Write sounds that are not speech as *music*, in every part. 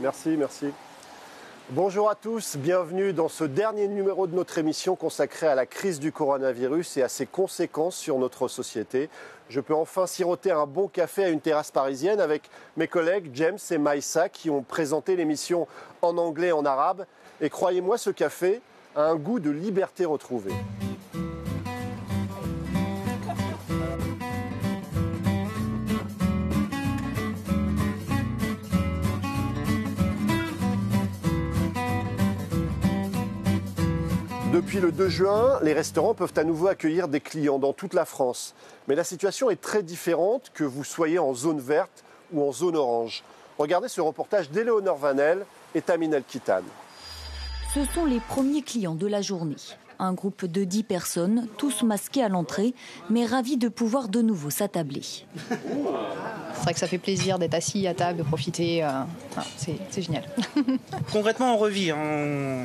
Merci, merci. Bonjour à tous, bienvenue dans ce dernier numéro de notre émission consacrée à la crise du coronavirus et à ses conséquences sur notre société. Je peux enfin siroter un bon café à une terrasse parisienne avec mes collègues James et Maïssa qui ont présenté l'émission en anglais et en arabe. Et croyez-moi, ce café a un goût de liberté retrouvée. Depuis le 2 juin, les restaurants peuvent à nouveau accueillir des clients dans toute la France. Mais la situation est très différente que vous soyez en zone verte ou en zone orange. Regardez ce reportage d'Éléonore Vanel et Tamine El-Kitan. Ce sont les premiers clients de la journée. Un groupe de 10 personnes, tous masqués à l'entrée, mais ravis de pouvoir de nouveau s'attabler. C'est vrai que ça fait plaisir d'être assis à table, de profiter. euh, enfin, c'est génial. *laughs* Concrètement, on revit. hein.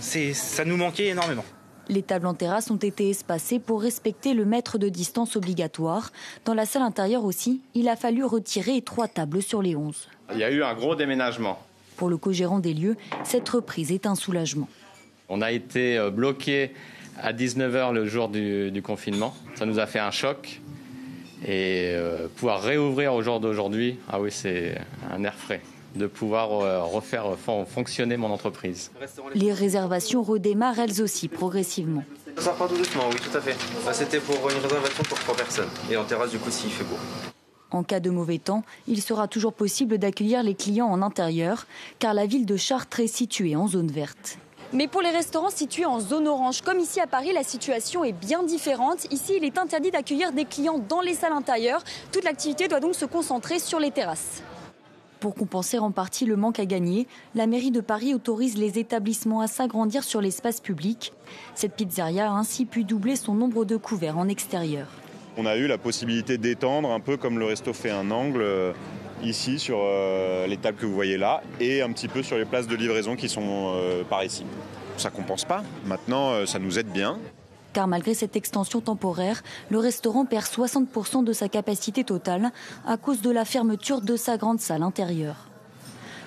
C'est- Ça nous manquait énormément. Les tables en terrasse ont été espacées pour respecter le mètre de distance obligatoire. Dans la salle intérieure aussi, il a fallu retirer trois tables sur les 11. Il y a eu un gros déménagement. Pour le co-gérant des lieux, cette reprise est un soulagement. On a été euh, bloqué à 19h le jour du, du confinement. Ça nous a fait un choc. Et euh, pouvoir réouvrir au jour d'aujourd'hui, ah oui, c'est un air frais de pouvoir euh, refaire fon- fonctionner mon entreprise. Les réservations redémarrent elles aussi progressivement. Ça part tout doucement, oui, tout à fait. Bah, C'était pour une réservation pour trois personnes. Et en terrasse, du coup, s'il fait beau. En cas de mauvais temps, il sera toujours possible d'accueillir les clients en intérieur, car la ville de Chartres est située en zone verte. Mais pour les restaurants situés en zone orange, comme ici à Paris, la situation est bien différente. Ici, il est interdit d'accueillir des clients dans les salles intérieures. Toute l'activité doit donc se concentrer sur les terrasses. Pour compenser en partie le manque à gagner, la mairie de Paris autorise les établissements à s'agrandir sur l'espace public. Cette pizzeria a ainsi pu doubler son nombre de couverts en extérieur. On a eu la possibilité d'étendre un peu comme le resto fait un angle euh, ici sur euh, les tables que vous voyez là et un petit peu sur les places de livraison qui sont euh, par ici. Ça compense pas. Maintenant, euh, ça nous aide bien. Car malgré cette extension temporaire, le restaurant perd 60% de sa capacité totale à cause de la fermeture de sa grande salle intérieure.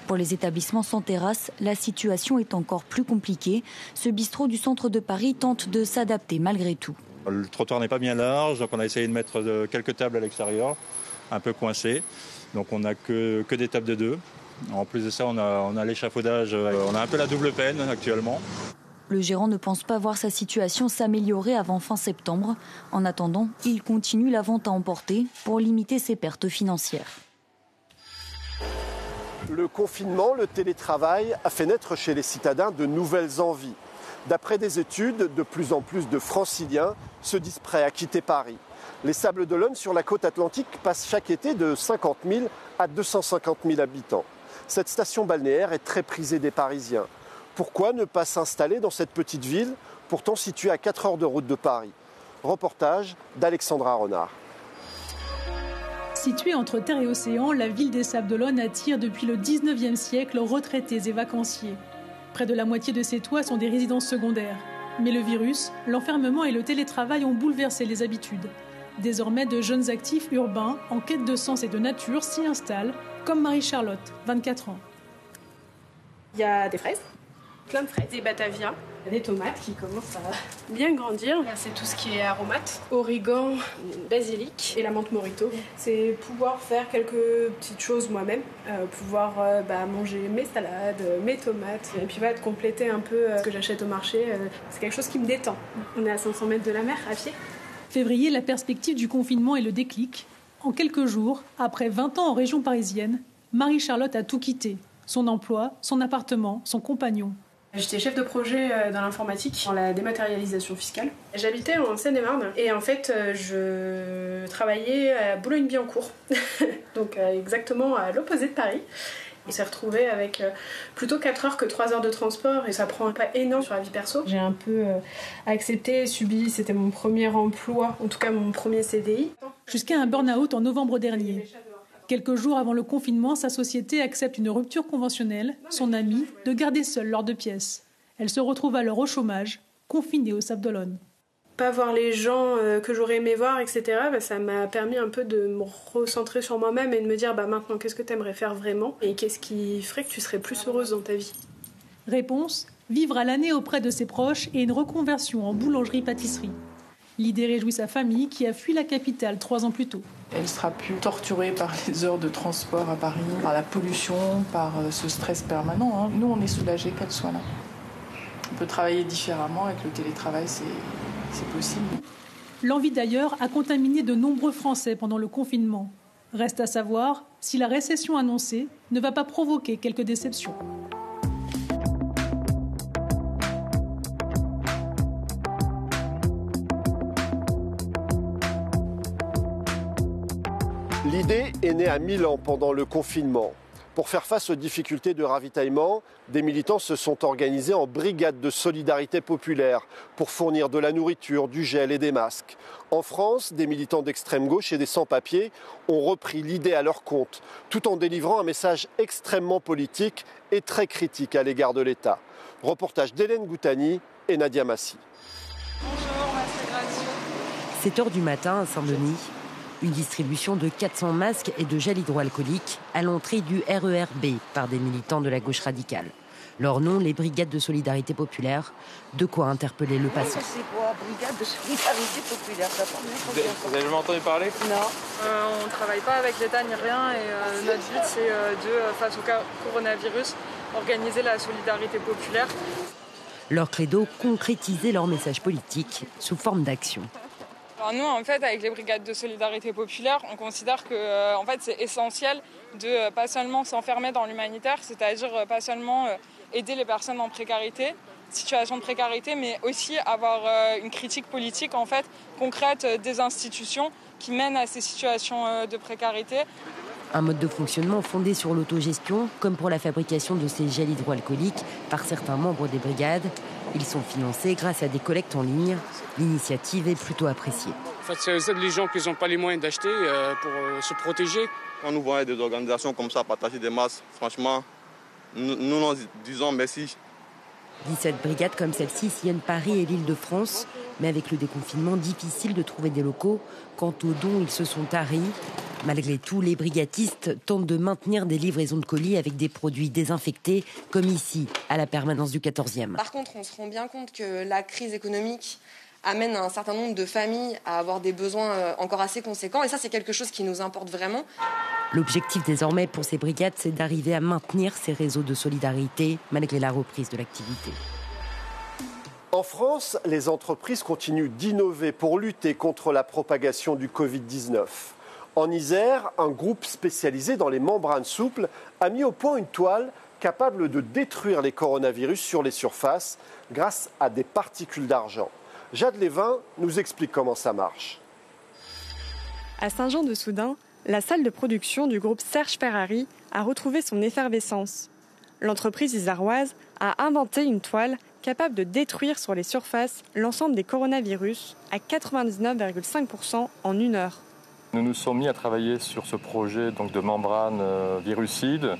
Pour les établissements sans terrasse, la situation est encore plus compliquée. Ce bistrot du centre de Paris tente de s'adapter malgré tout. Le trottoir n'est pas bien large, donc on a essayé de mettre quelques tables à l'extérieur, un peu coincées. Donc on n'a que, que des tables de deux. En plus de ça, on a, on a l'échafaudage, euh, on a un peu la double peine actuellement. Le gérant ne pense pas voir sa situation s'améliorer avant fin septembre. En attendant, il continue la vente à emporter pour limiter ses pertes financières. Le confinement, le télétravail a fait naître chez les citadins de nouvelles envies. D'après des études, de plus en plus de franciliens se disent prêts à quitter Paris. Les Sables d'Olonne sur la côte atlantique passent chaque été de 50 000 à 250 000 habitants. Cette station balnéaire est très prisée des Parisiens. Pourquoi ne pas s'installer dans cette petite ville, pourtant située à 4 heures de route de Paris? Reportage d'Alexandra Renard. Située entre terre et océan, la ville des Sables d'Olonne attire depuis le 19e siècle retraités et vacanciers. Près de la moitié de ses toits sont des résidences secondaires. Mais le virus, l'enfermement et le télétravail ont bouleversé les habitudes. Désormais, de jeunes actifs urbains, en quête de sens et de nature, s'y installent, comme Marie-Charlotte, 24 ans. Il y a des fraises, plein de fraises, des batavias, des tomates qui commencent à bien grandir. C'est tout ce qui est aromates, origan, basilic et la menthe morito. C'est pouvoir faire quelques petites choses moi-même, euh, pouvoir euh, bah, manger mes salades, euh, mes tomates, et puis voilà, de compléter un peu euh, ce que j'achète au marché. euh, c'est quelque chose qui me détend. On est à 500 mètres de la mer à pied. Février, la perspective du confinement et le déclic. En quelques jours, après 20 ans en région parisienne, Marie-Charlotte a tout quitté. Son emploi, son appartement, son compagnon. J'étais chef de projet euh, dans l'informatique, dans la dématérialisation fiscale. J'habitais en Seine-et-Marne et en fait euh, je travaillais à Boulogne-Billancourt, *laughs* donc euh, exactement à l'opposé de Paris. On s'est retrouvé avec euh, plutôt 4 heures que 3 heures de transport et ça prend pas énorme sur la vie perso. J'ai un peu euh, accepté, subi, c'était mon premier emploi, en tout cas mon premier CDI. Jusqu'à un burn-out en novembre dernier. Quelques jours avant le confinement, sa société accepte une rupture conventionnelle, son ami, de garder seul lors de pièces. Elle se retrouve alors au chômage, confinée au Sable d'Olonne. Pas voir les gens euh, que j'aurais aimé voir, etc., bah, ça m'a permis un peu de me recentrer sur moi-même et de me dire bah, maintenant qu'est-ce que tu aimerais faire vraiment et qu'est-ce qui ferait que tu serais plus heureuse dans ta vie? Réponse vivre à l'année auprès de ses proches et une reconversion en boulangerie-pâtisserie. L'idée réjouit sa famille qui a fui la capitale trois ans plus tôt. Elle sera plus torturée par *laughs* les heures de transport à Paris, par la pollution, par euh, ce stress permanent. Hein. Nous, on est soulagés qu'elle soit là. On peut travailler différemment avec le télétravail, c'est possible. L'envie d'ailleurs a contaminé de nombreux Français pendant le confinement. Reste à savoir si la récession annoncée ne va pas provoquer quelques déceptions. L'idée est née à Milan pendant le confinement. Pour faire face aux difficultés de ravitaillement, des militants se sont organisés en brigade de solidarité populaire pour fournir de la nourriture, du gel et des masques. En France, des militants d'extrême gauche et des sans-papiers ont repris l'idée à leur compte, tout en délivrant un message extrêmement politique et très critique à l'égard de l'État. Reportage d'Hélène Goutani et Nadia Massi. Bonjour, 7 h du matin à Saint-Denis, une distribution de 400 masques et de gel hydroalcoolique à l'entrée du RERB par des militants de la gauche radicale. Leur nom, les Brigades de Solidarité Populaire. De quoi interpeller le passant. C'est quoi, Brigade de Solidarité Populaire? Vous avez jamais entendu parler? Non. Euh, on ne travaille pas avec l'État ni rien et euh, notre but c'est euh, de, face au coronavirus, organiser la solidarité populaire. Leur credo, concrétiser leur message politique sous forme d'action nous, en fait, avec les brigades de solidarité populaire, on considère que euh, fait, c'est essentiel de euh, pas seulement s'enfermer dans l'humanitaire, c'est-à-dire euh, pas seulement aider les personnes en précarité, situation de précarité, mais aussi avoir une critique politique concrète des institutions qui mènent à ces situations de précarité. Un mode de fonctionnement fondé sur l'autogestion, comme pour la fabrication de ces gels hydroalcooliques par certains membres des brigades. Ils sont financés grâce à des collectes en ligne. L'initiative est plutôt appréciée. En fait, c'est les gens qui n'ont pas les moyens d'acheter euh, pour euh, se protéger. Quand nous voyons des organisations comme ça partager des masses, franchement, nous nous disons merci. 17 brigades comme celle-ci sillonnent Paris et l'île de France, mais avec le déconfinement, difficile de trouver des locaux. Quant aux dons, ils se sont taris. Malgré tout, les brigatistes tentent de maintenir des livraisons de colis avec des produits désinfectés, comme ici, à la permanence du 14e. Par contre, on se rend bien compte que la crise économique amène un certain nombre de familles à avoir des besoins euh, encore assez conséquents. Et ça, c'est quelque chose qui nous importe vraiment. L'objectif désormais pour ces brigades, c'est d'arriver à maintenir ces réseaux de solidarité malgré la reprise de l'activité. En France, les entreprises continuent d'innover pour lutter contre la propagation du Covid-19. En Isère, un groupe spécialisé dans les membranes souples a mis au point une toile capable de détruire les coronavirus sur les surfaces grâce à des particules d'argent. Jade Lévin nous explique comment ça marche. À Saint-Jean-de-Soudain, la salle de production du groupe Serge Ferrari a retrouvé son effervescence. L'entreprise isaroise a inventé une toile capable de détruire sur les surfaces l'ensemble des coronavirus à 99,5% en une heure. Nous nous sommes mis à travailler sur ce projet donc, de membrane euh, virucide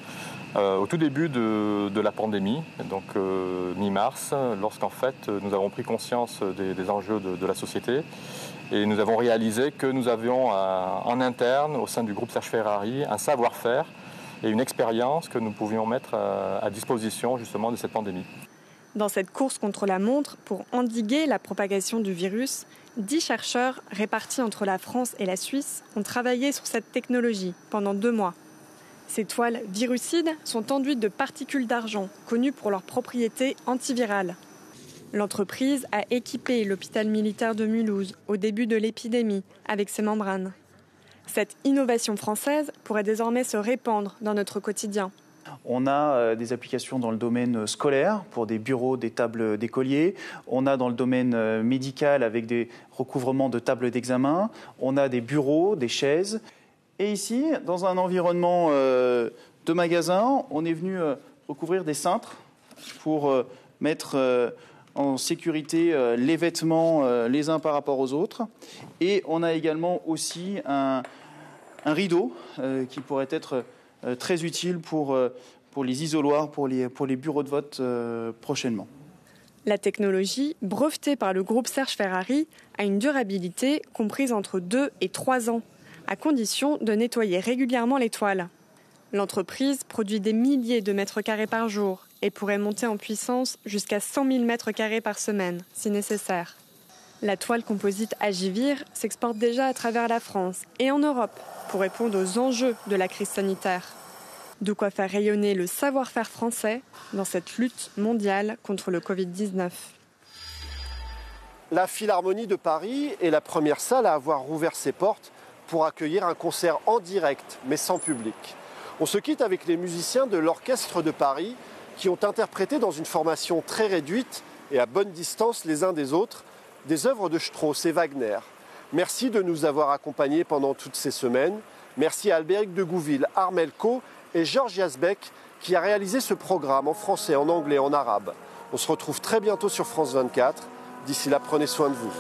euh, au tout début de, la pandémie, donc euh, mi-mars, lorsqu'en fait nous avons pris conscience des, enjeux de, la société et nous avons réalisé que nous avions en interne, au sein du groupe Serge Ferrari, un savoir-faire et une expérience que nous pouvions mettre à disposition justement de cette pandémie. Dans cette course contre la montre pour endiguer la propagation du virus, dix chercheurs répartis entre la France et la Suisse ont travaillé sur cette technologie pendant deux mois. Ces toiles virucides sont enduites de particules d'argent, connues pour leurs propriétés antivirales. L'entreprise a équipé l'hôpital militaire de Mulhouse au début de l'épidémie avec ces membranes. Cette innovation française pourrait désormais se répandre dans notre quotidien. On a euh, des applications dans le domaine scolaire pour des bureaux, des tables d'écoliers. On a dans le domaine euh, médical avec des recouvrements de tables d'examen. On a des bureaux, des chaises. Et ici, dans un environnement euh, de magasin, on est venu recouvrir des cintres pour mettre en sécurité les vêtements les uns par rapport aux autres. Et on a également aussi un, rideau qui pourrait être euh, très utile pour, euh, pour les isoloirs, pour les, bureaux de vote euh, prochainement. La technologie, brevetée par le groupe Serge Ferrari, a une durabilité comprise entre 2 et 3 ans, à condition de nettoyer régulièrement les toiles. L'entreprise produit des milliers de mètres carrés par jour et pourrait monter en puissance jusqu'à 100 000 mètres carrés par semaine, si nécessaire. La toile composite Agivir s'exporte déjà à travers la France et en Europe pour répondre aux enjeux de la crise sanitaire. De quoi faire rayonner le savoir-faire français dans cette lutte mondiale contre le Covid-19. La Philharmonie de Paris est la première salle à avoir rouvert ses portes pour accueillir un concert en direct, mais sans public. On se quitte avec les musiciens de l'Orchestre de Paris qui ont interprété dans une formation très réduite et à bonne distance les uns des autres des œuvres de Strauss et Wagner. Merci de nous avoir accompagnés pendant toutes ces semaines. Merci à Albéric de Gouville, Armel Co et Georges Yazbek qui a réalisé ce programme en français, en anglais, en arabe. On se retrouve très bientôt sur France 24. D'ici là, prenez soin de vous.